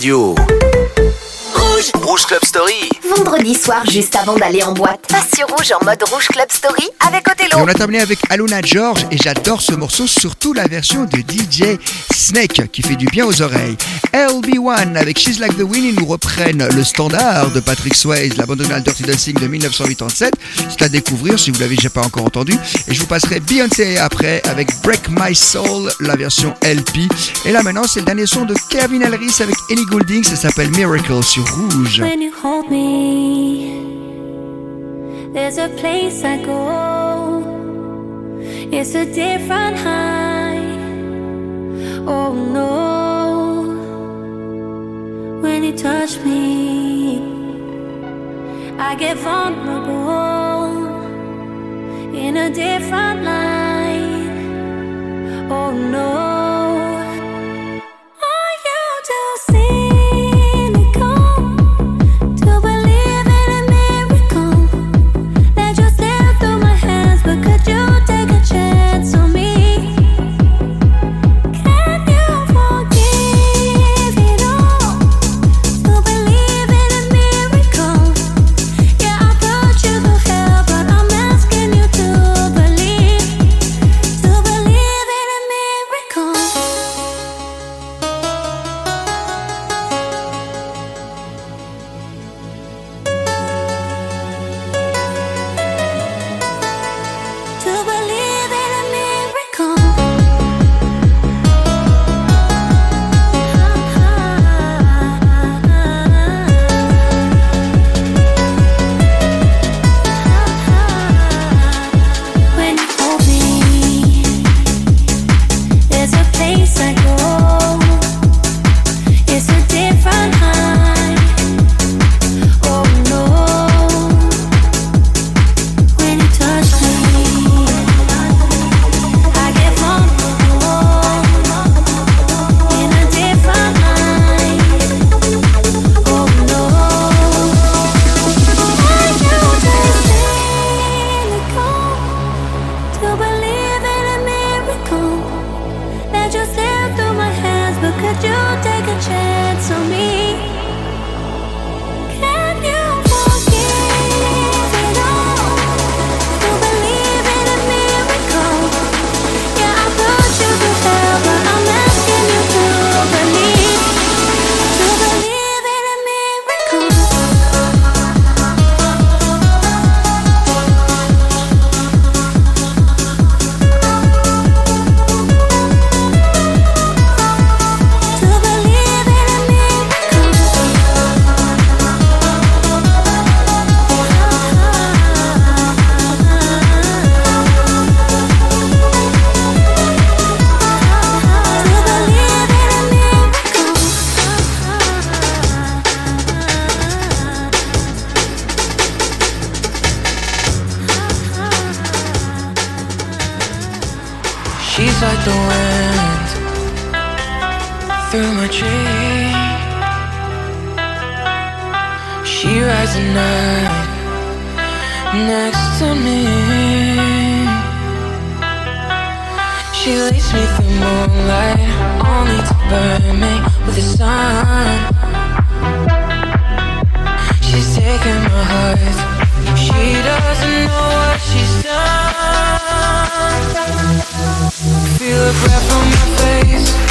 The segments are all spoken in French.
radio. Rouge. Club Story. Vendredi soir, juste avant d'aller en boîte. Passe sur Rouge en mode Rouge Club Story avec Othello. Et on a terminé avec Aluna George et j'adore ce morceau, surtout la version de DJ Snake qui fait du bien aux oreilles. LB1 avec She's Like the Wind, ils nous reprennent le standard de Patrick Swayze, la bande Dirty Dancing de 1987. C'est à découvrir si vous l'avez déjà pas encore entendu. Et je vous passerai Beyoncé après avec Break My Soul, la version LP. Et là maintenant, c'est le dernier son de Kevin Elris avec Ellie Goulding, ça s'appelle Miracle sur Rouge. When you hold me, there's a place I go. It's a different high. Oh no. When you touch me, I get vulnerable in a different light. Oh no. Are you too cynical She leads me through moonlight, only to burn me with the sun. She's taking my heart. She doesn't know what she's done. Feel her breath on my face.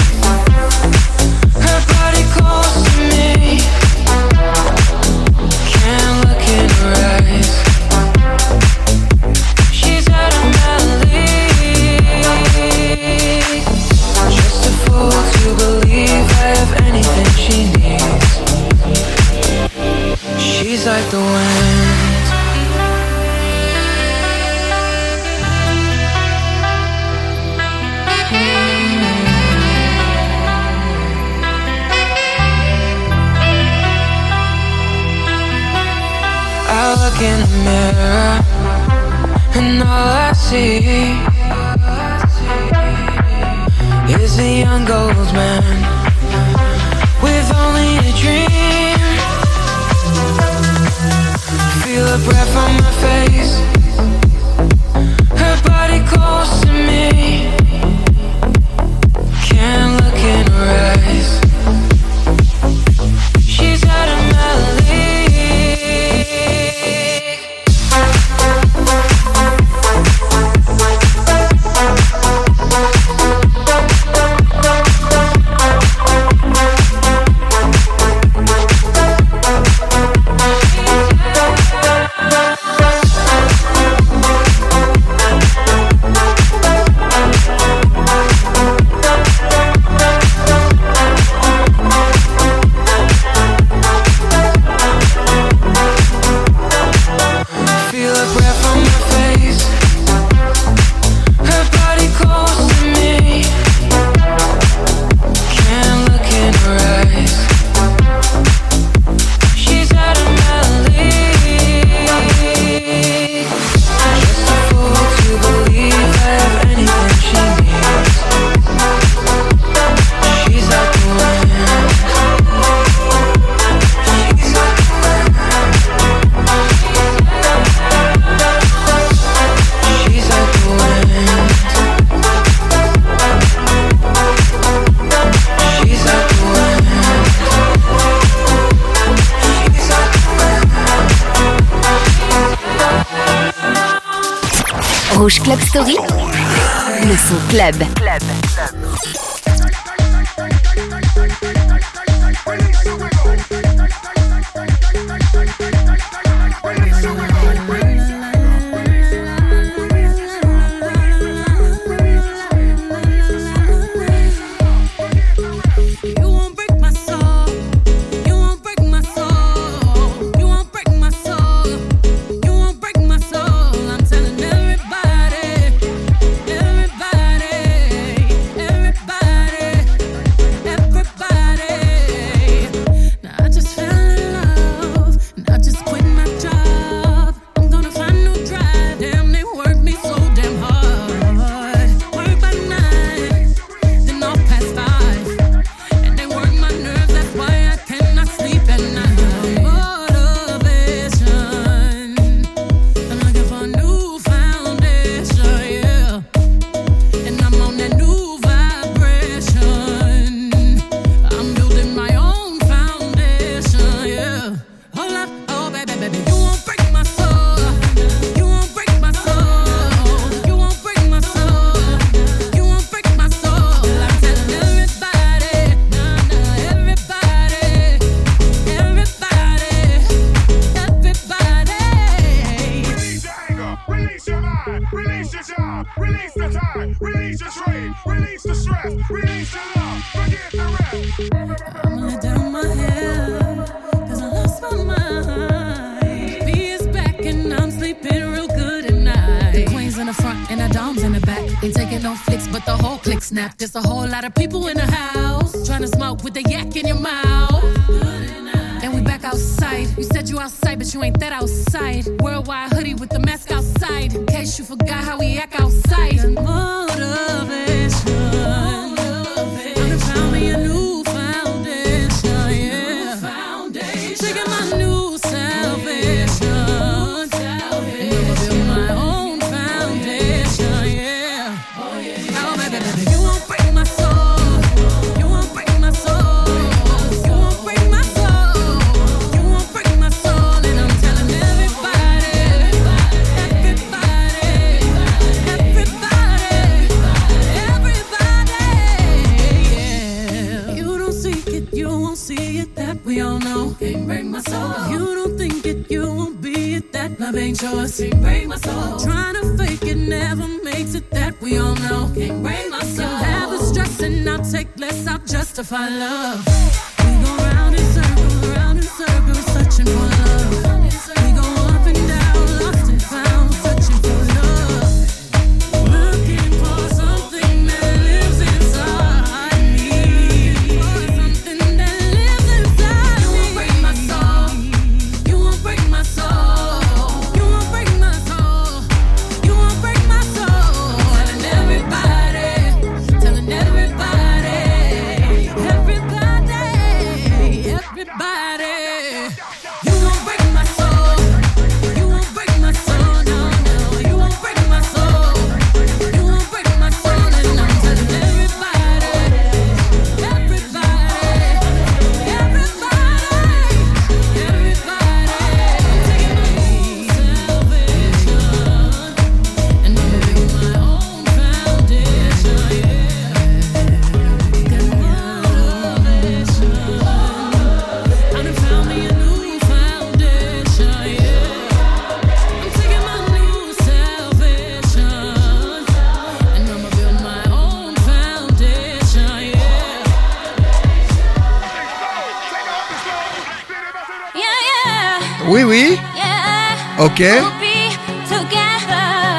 Club.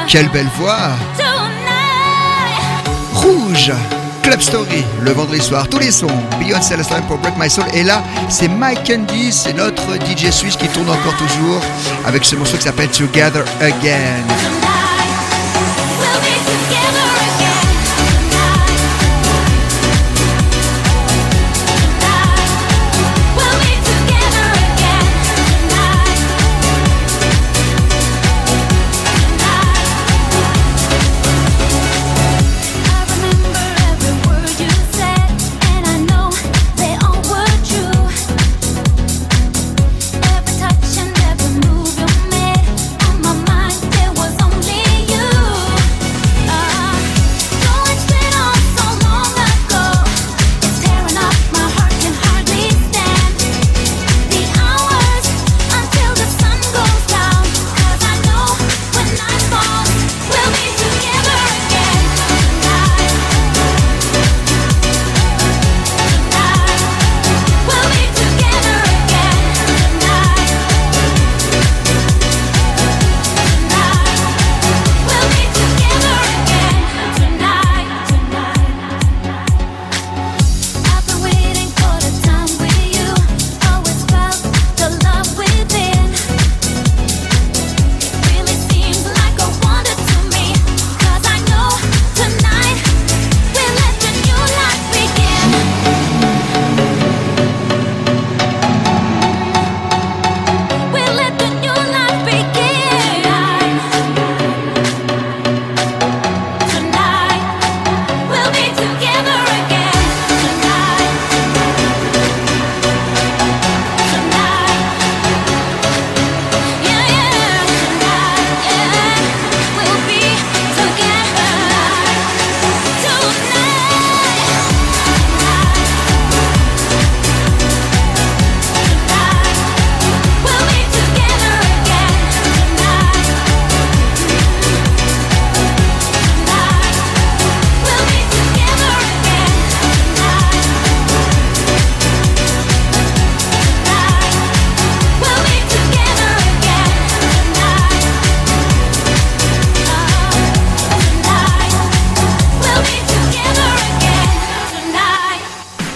Quelle belle voix Rouge Club Story, le vendredi soir, tous les sons. Beyoncé la pour Break My Soul. Et là, c'est Mike Candy, c'est notre DJ suisse qui tourne encore toujours avec ce morceau qui s'appelle Together Again.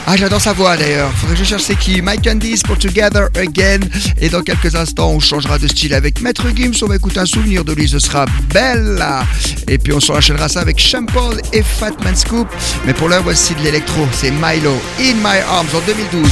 Ah, j'adore sa voix d'ailleurs. Faudrait que je cherche c'est qui. Mike Candice pour Together Again. Et dans quelques instants, on changera de style avec Maître Gims. On va écouter un souvenir de lui. Ce sera Bella. Et puis on s'enchaînera ça avec Sean Paul et Fatman Scoop. Mais pour l'heure, voici de l'électro. C'est Milo In My Arms en 2012.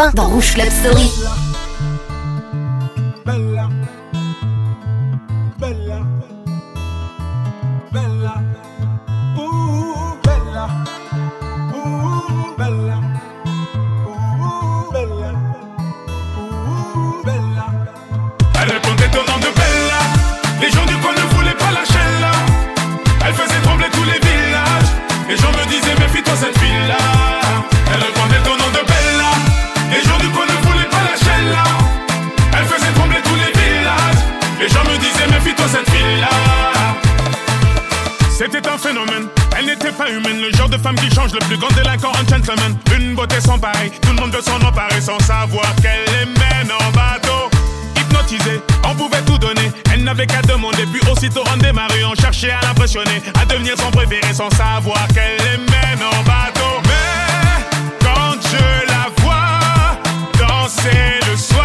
Urbain dans Rouge Club Story. Qui change le plus grand délinquant un gentleman. Une beauté sans pareil, tout le monde veut s'en emparer Sans savoir qu'elle les mène en bateau. Hypnotisée, on pouvait tout donner. Elle n'avait qu'à demander, puis aussitôt on démarrait On cherchait à l'impressionner, à devenir son préféré Sans savoir qu'elle les mène en bateau. Mais quand je la vois danser le soir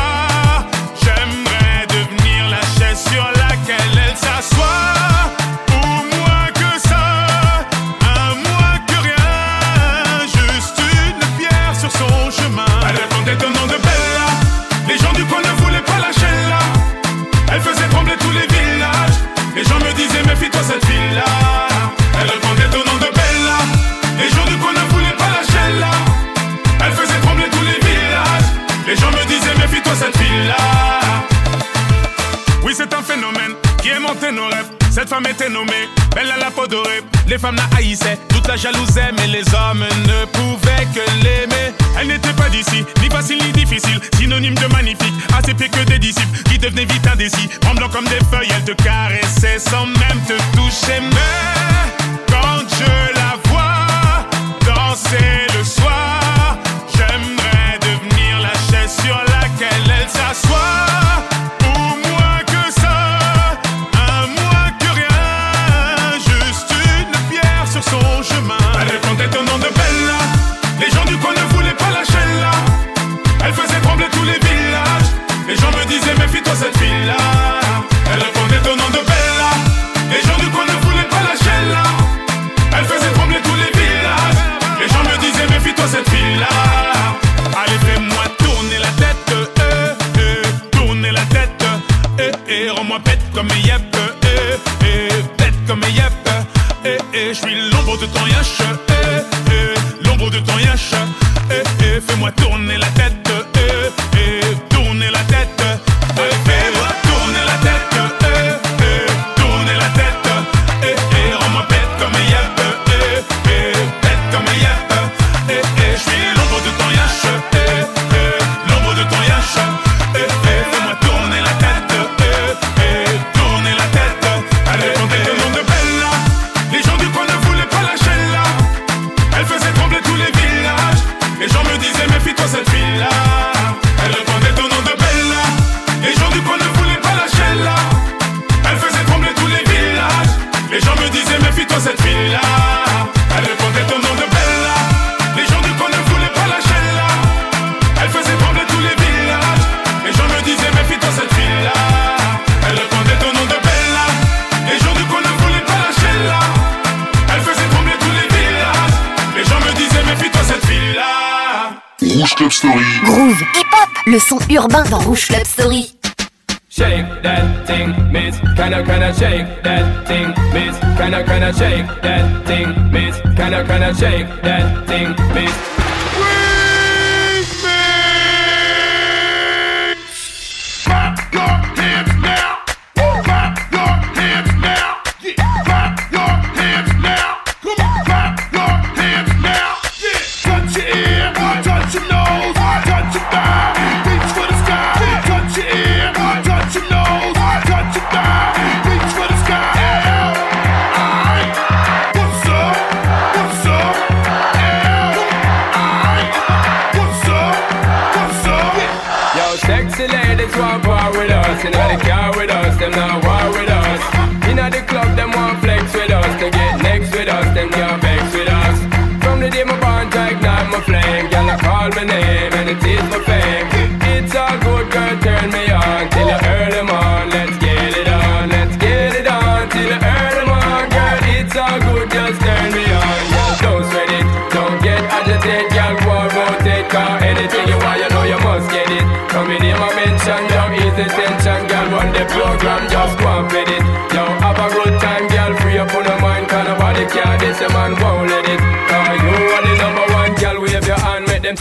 Cette femme était nommée, belle à la peau dorée. Les femmes la haïssaient, toute la jalousaient, mais les hommes ne pouvaient que l'aimer. Elle n'était pas d'ici, ni facile ni difficile, synonyme de magnifique, à ses pieds que des disciples qui devenaient vite indécis. Tremblant comme des feuilles, elle te caressait sans même te toucher. Mais quand je la vois danser le soir, j'aimerais devenir la chaise sur laquelle elle s'assoit.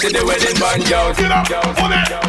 see the wedding band, yo. get up,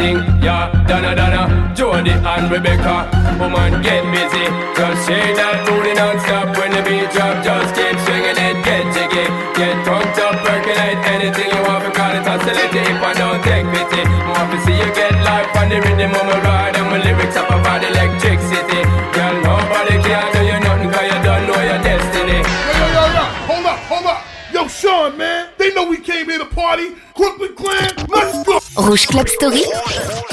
thing, yeah. Donna, Donna, Jody and Rebecca. Woman, get busy. Just say that booty non-stop when the beat drop. Just keep Rouge Club Story.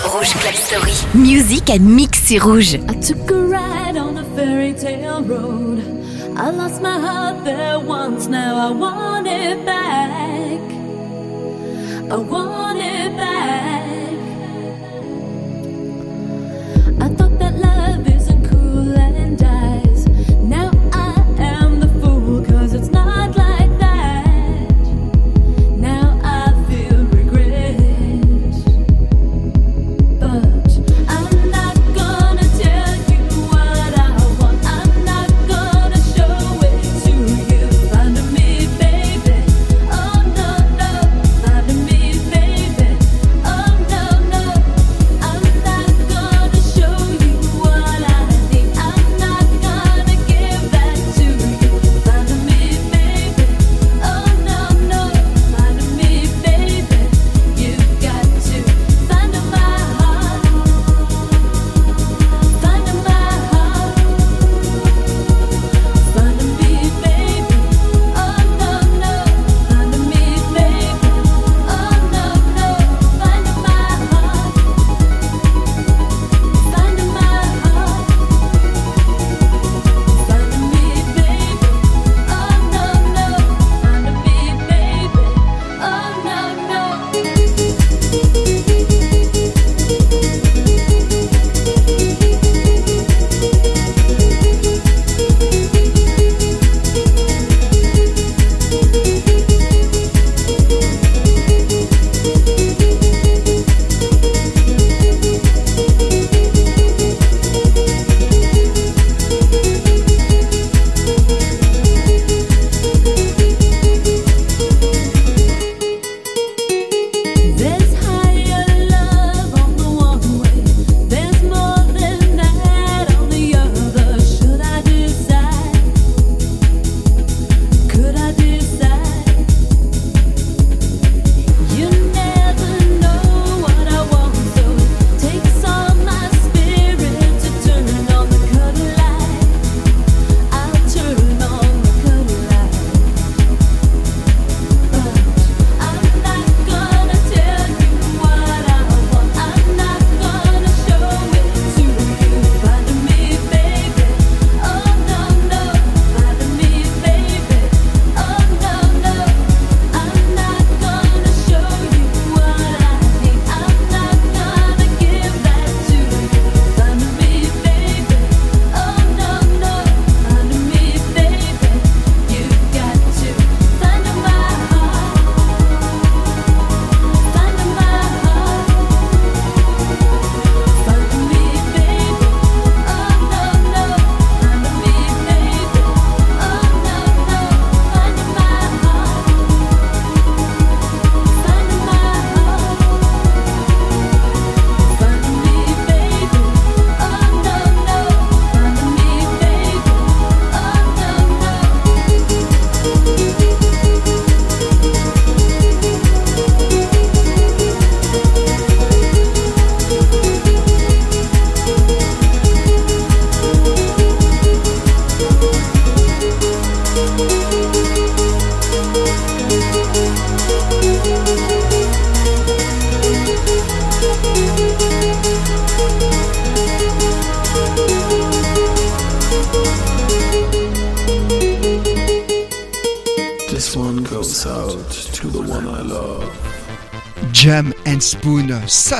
Rouge Club Story. Musique à mixer rouge. I took a ride on the fairy tale road. I lost my heart there once, now I want it back. I want it back.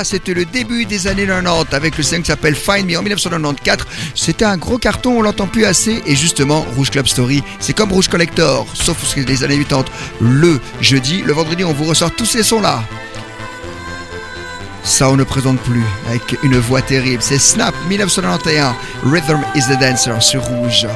C'était le début des années 90 avec le single qui s'appelle Find Me en 1994. C'était un gros carton, on l'entend plus assez. Et justement, Rouge Club Story, c'est comme Rouge Collector, sauf que les années 80. Le jeudi, le vendredi, on vous ressort tous ces sons-là. Ça, on ne présente plus avec une voix terrible. C'est Snap 1991, Rhythm is the Dancer sur Rouge.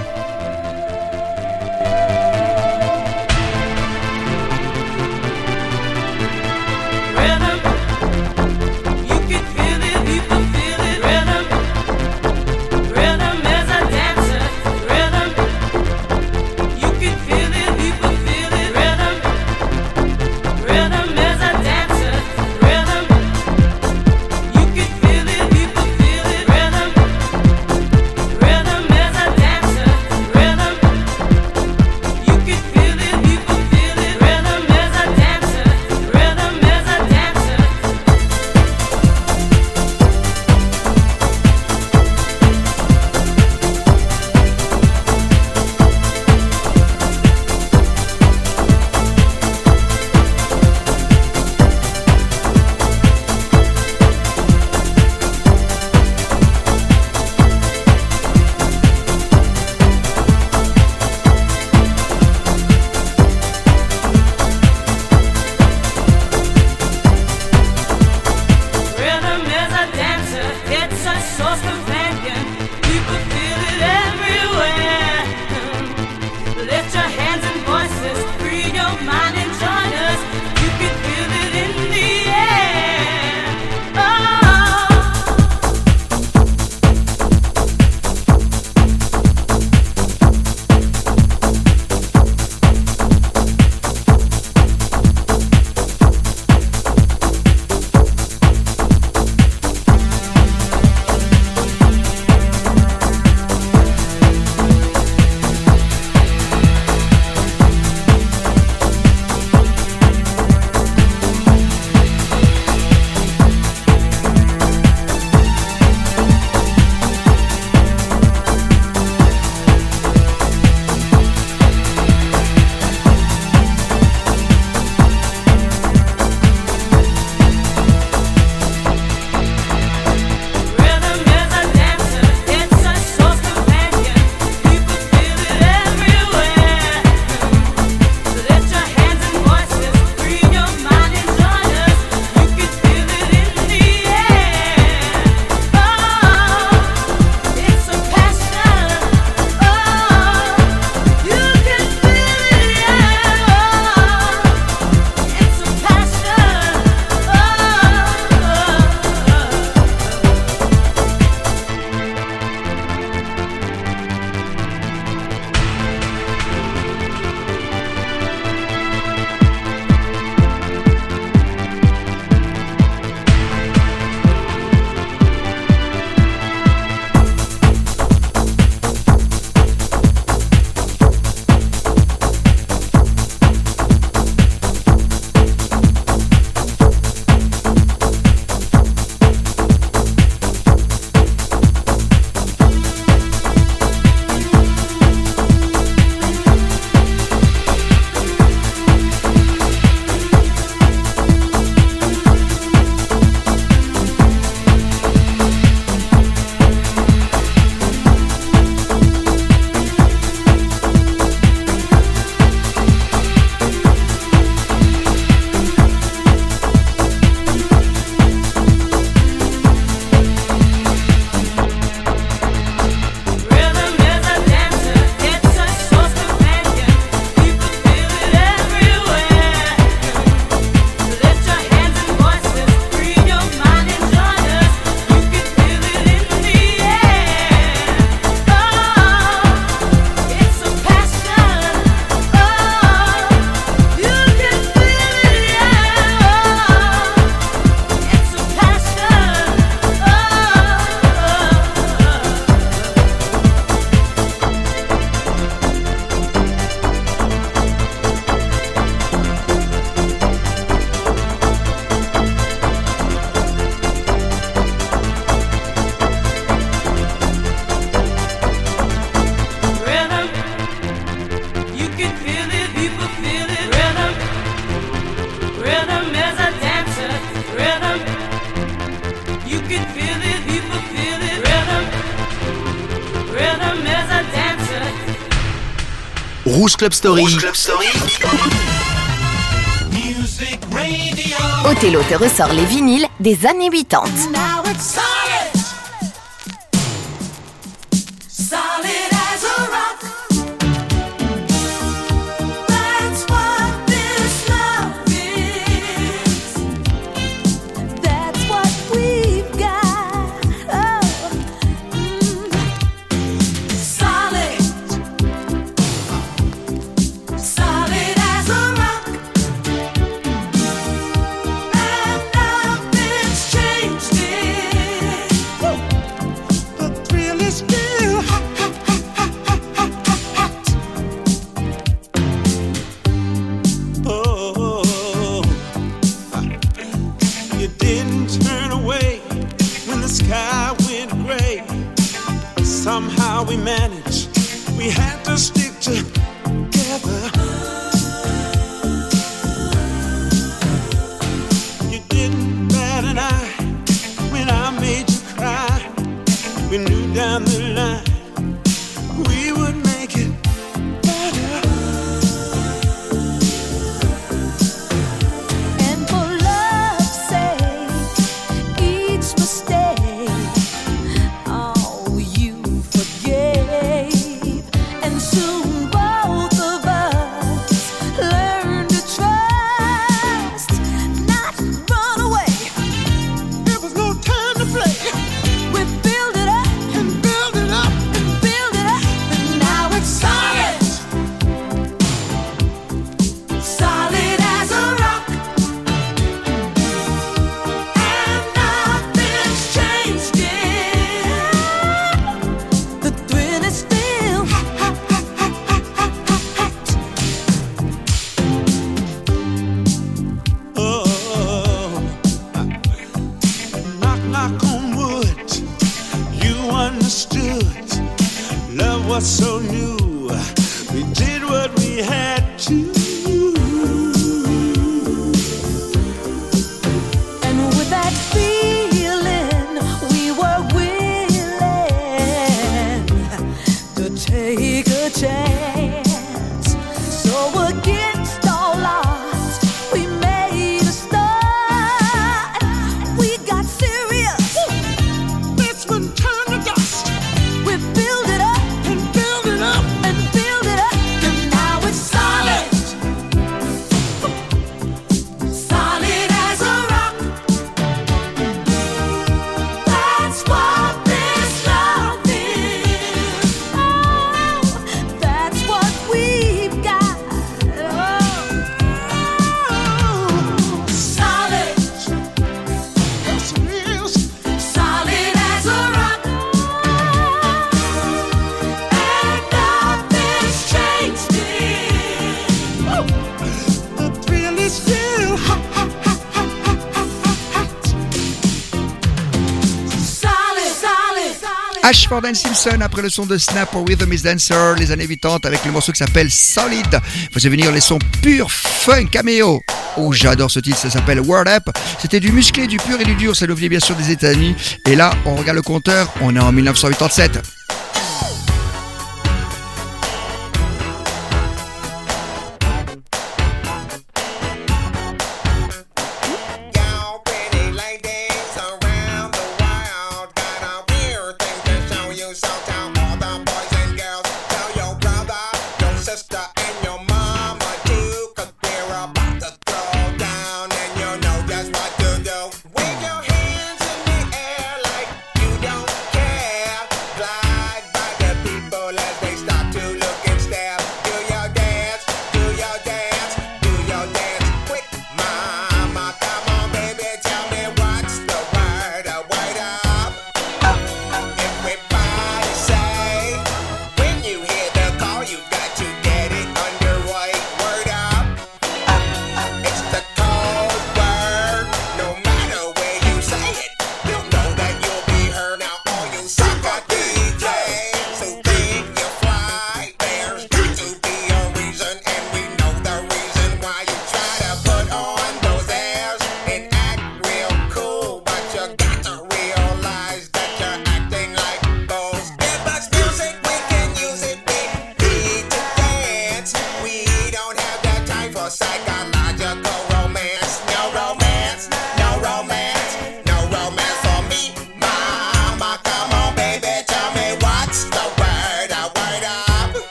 Rouge Club Story. Rouge Club Story. Music Radio. Othello te ressort les vinyles des années 80. Ashford and Simpson après le son de Snap or Rhythm is Dancer, les années 80 avec le morceau qui s'appelle Solid. Vous venir les sons purs fun caméo. Oh, j'adore ce titre, ça s'appelle World Up. C'était du musclé, du pur et du dur, ça nous venait bien sûr des États-Unis. Et là, on regarde le compteur, on est en 1987.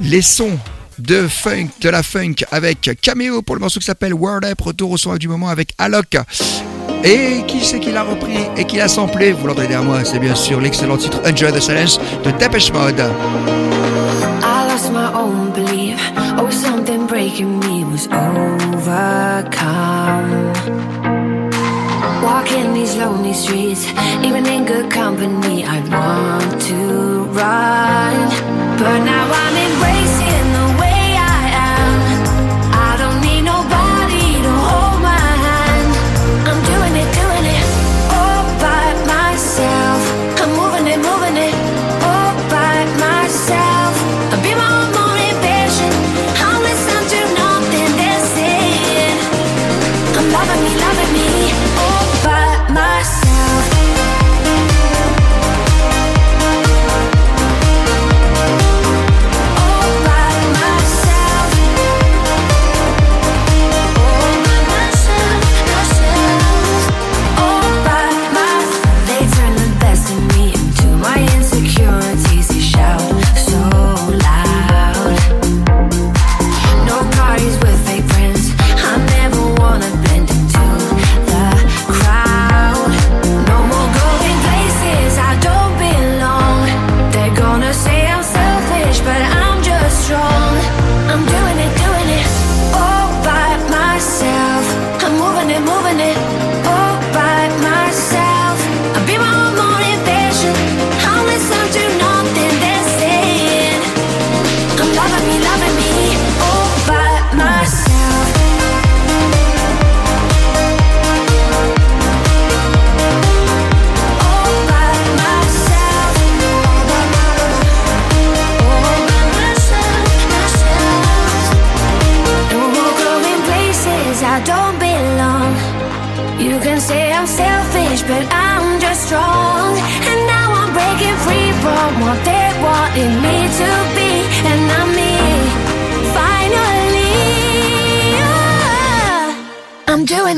Les sons de funk, de la funk avec Cameo pour le morceau qui s'appelle World Up, retour au son du moment avec Alok. Et qui c'est qui l'a repris et qui l'a samplé? Vous l'entendez derrière moi, c'est bien sûr l'excellent titre Enjoy the Silence de Depeche Mode. I. Walking these lonely streets, even in good company, I'd want to run. But now I'm embracing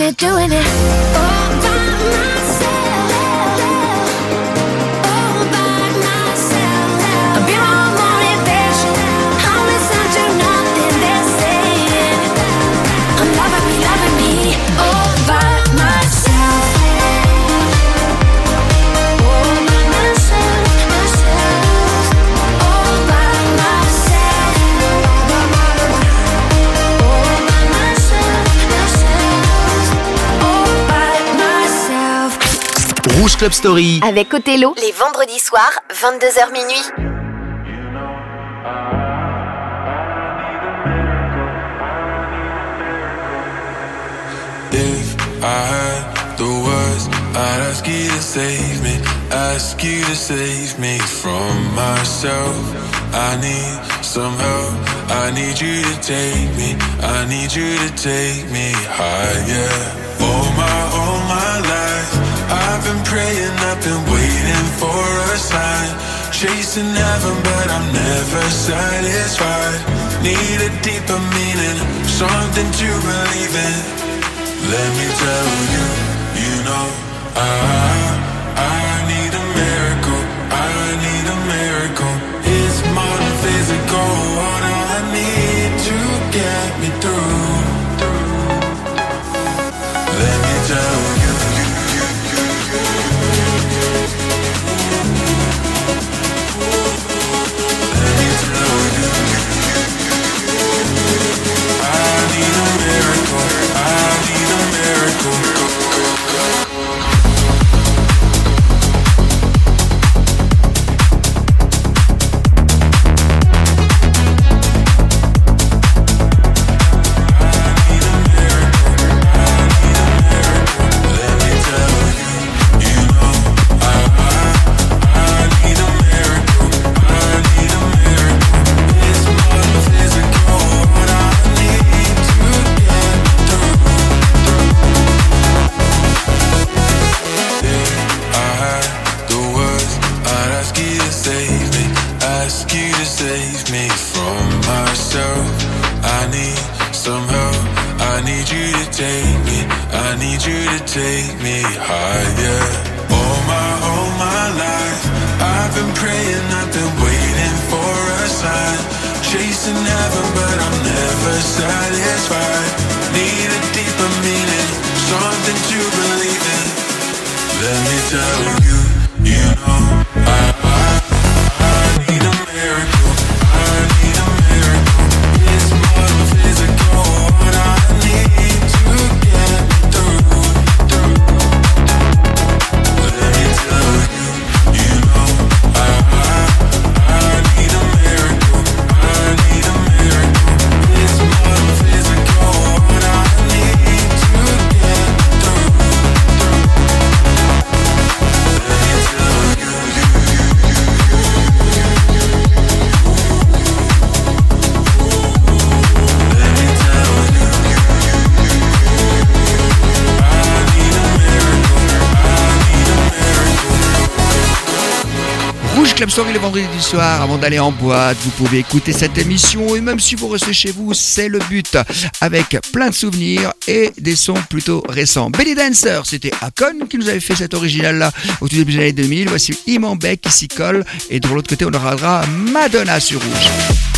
it, doing it. Rouge Club Story. Avec Othello, les vendredis soirs, 22h minuit. If I had the words, I'd ask you to save me, ask you to save me from myself. I need some help, I need you to take me, I need you to take me higher. All my, all my life, praying, I've been waiting for a sign. Chasing heaven, but I'm never satisfied. Need a deeper meaning, something to believe in. Let me tell you, you know, I, Club Story le vendredi du soir. Avant d'aller en boîte, vous pouvez écouter cette émission et même si vous restez chez vous, c'est le but. Avec plein de souvenirs et des sons plutôt récents. Belly Dancer, c'était Akon qui nous avait fait cet original-là au tout début des années 2000. Voici Iman Beck qui s'y colle et de l'autre côté, on aura Madonna sur Rouge.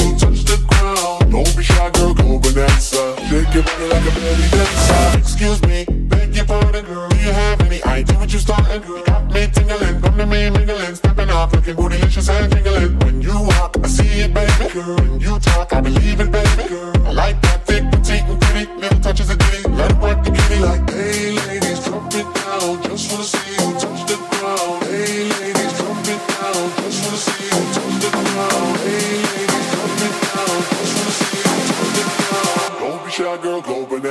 Don't be shy, girl, go bonanza. Shake your body like a belly dancer. Excuse me, beg your pardon, girl. Do you have any idea what you started? You got me tingling, come to me mingling, stepping off, looking bootylicious and jingling. When you walk, I see it, baby. Girl, when you talk, I believe it, baby.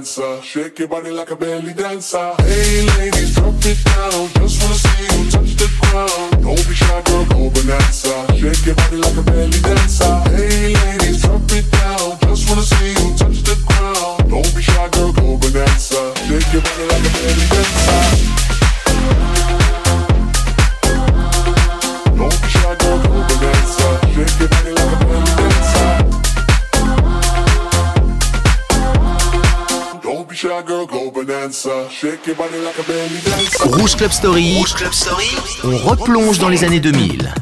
Bonanza. Shake your body like a belly dancer. Hey, ladies, Club Story. Rouge Club Story. On replonge dans les années 2000.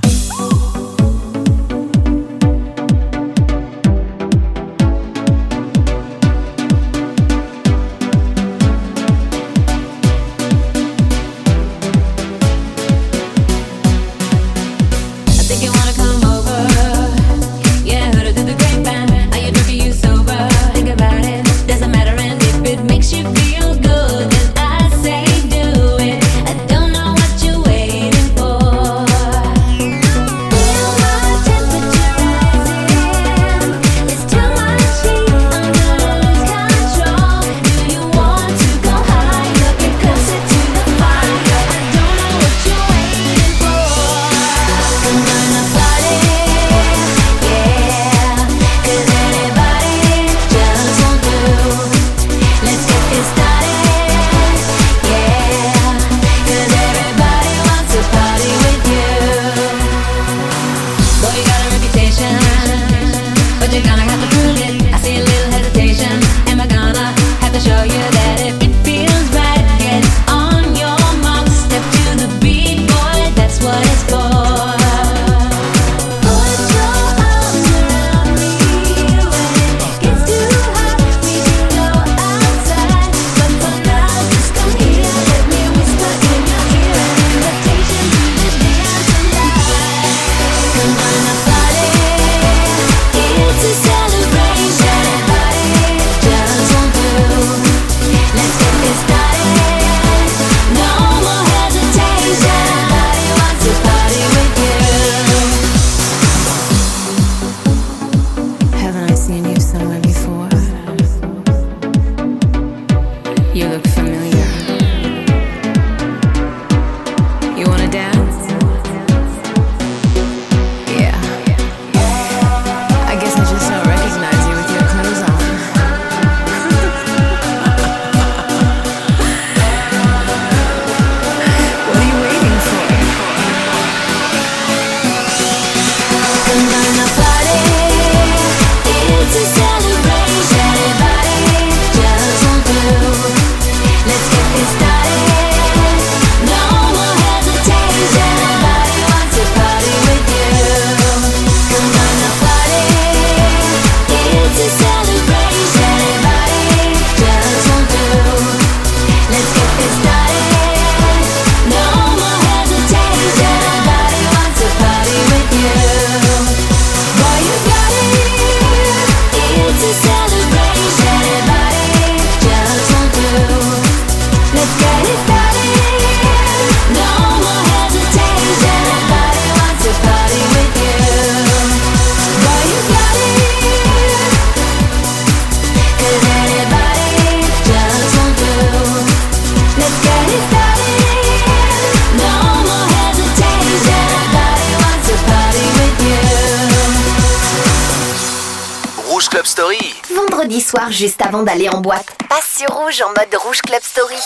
Avant d'aller en boîte. Passe sur rouge en mode rouge club story.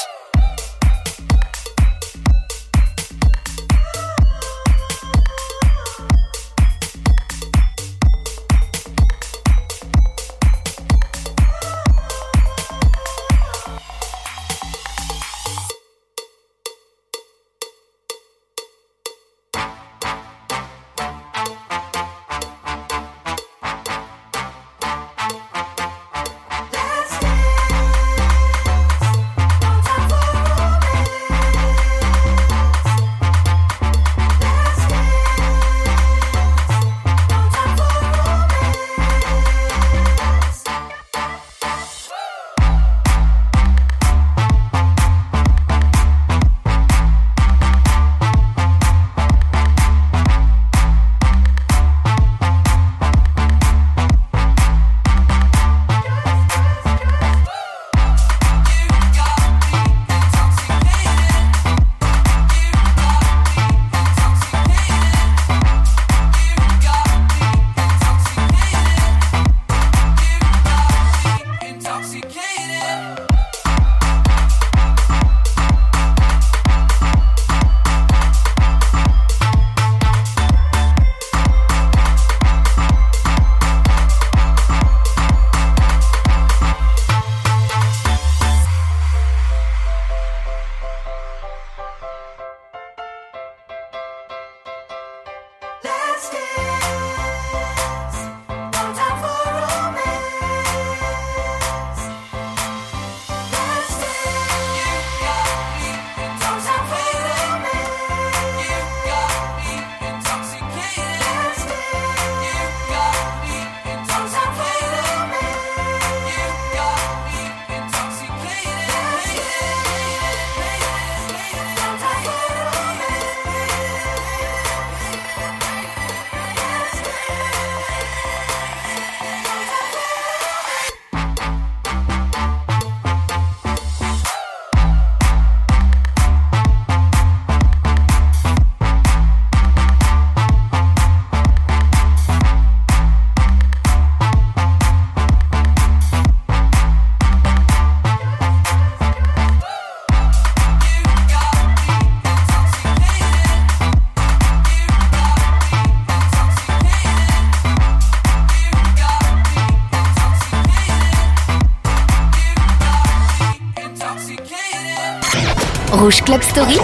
Rouge Club Story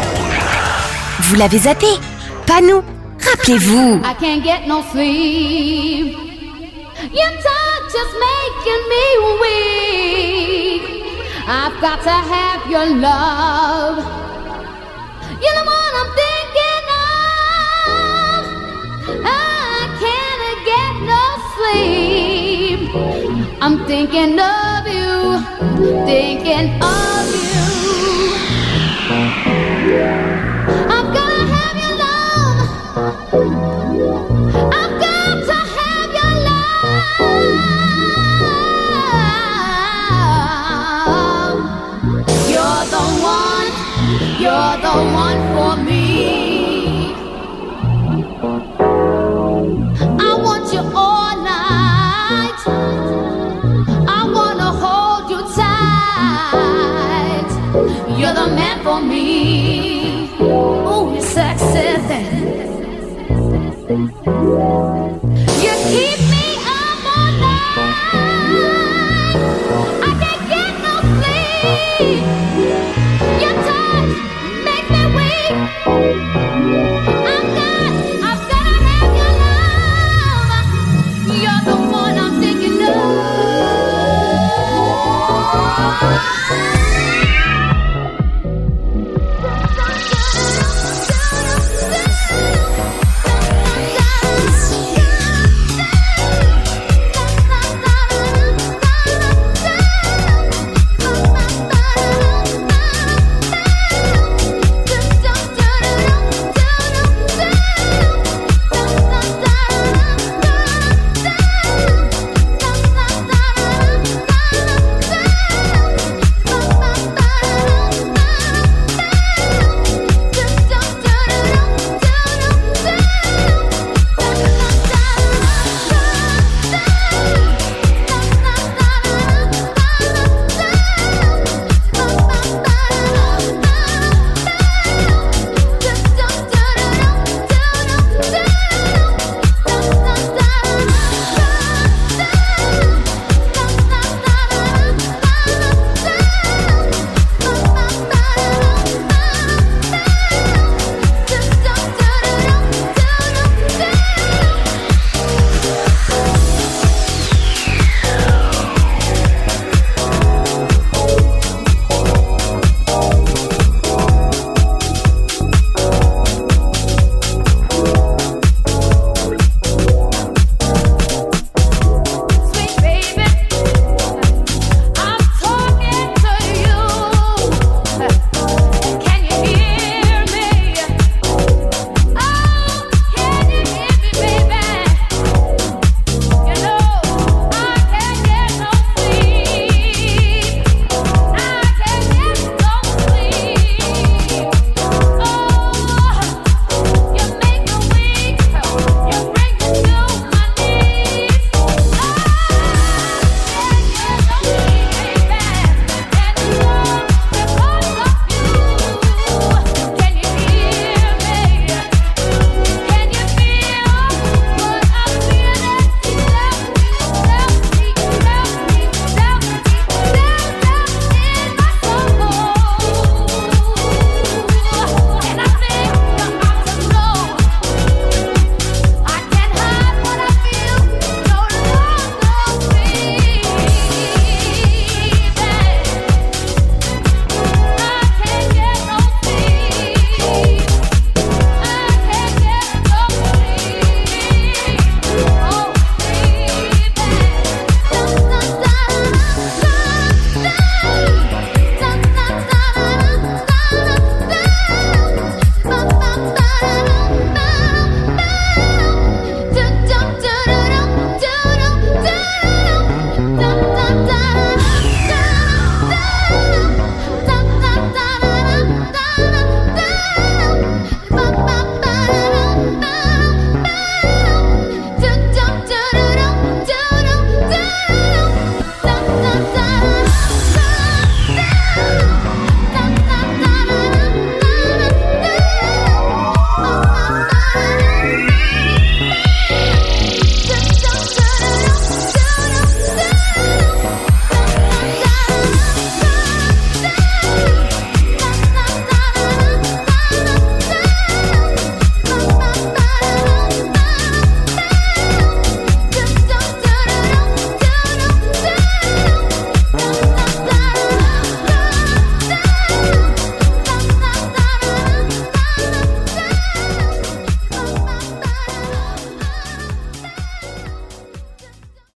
Vous l'avez zappé Pas nous Rappelez-vous I can't get no sleep. Your touch is making me weak. I've got to have your love. You're the one I'm thinking of. I can't get no sleep. I'm thinking of you, thinking of you. I've for me. Oh, you're sexy. You keep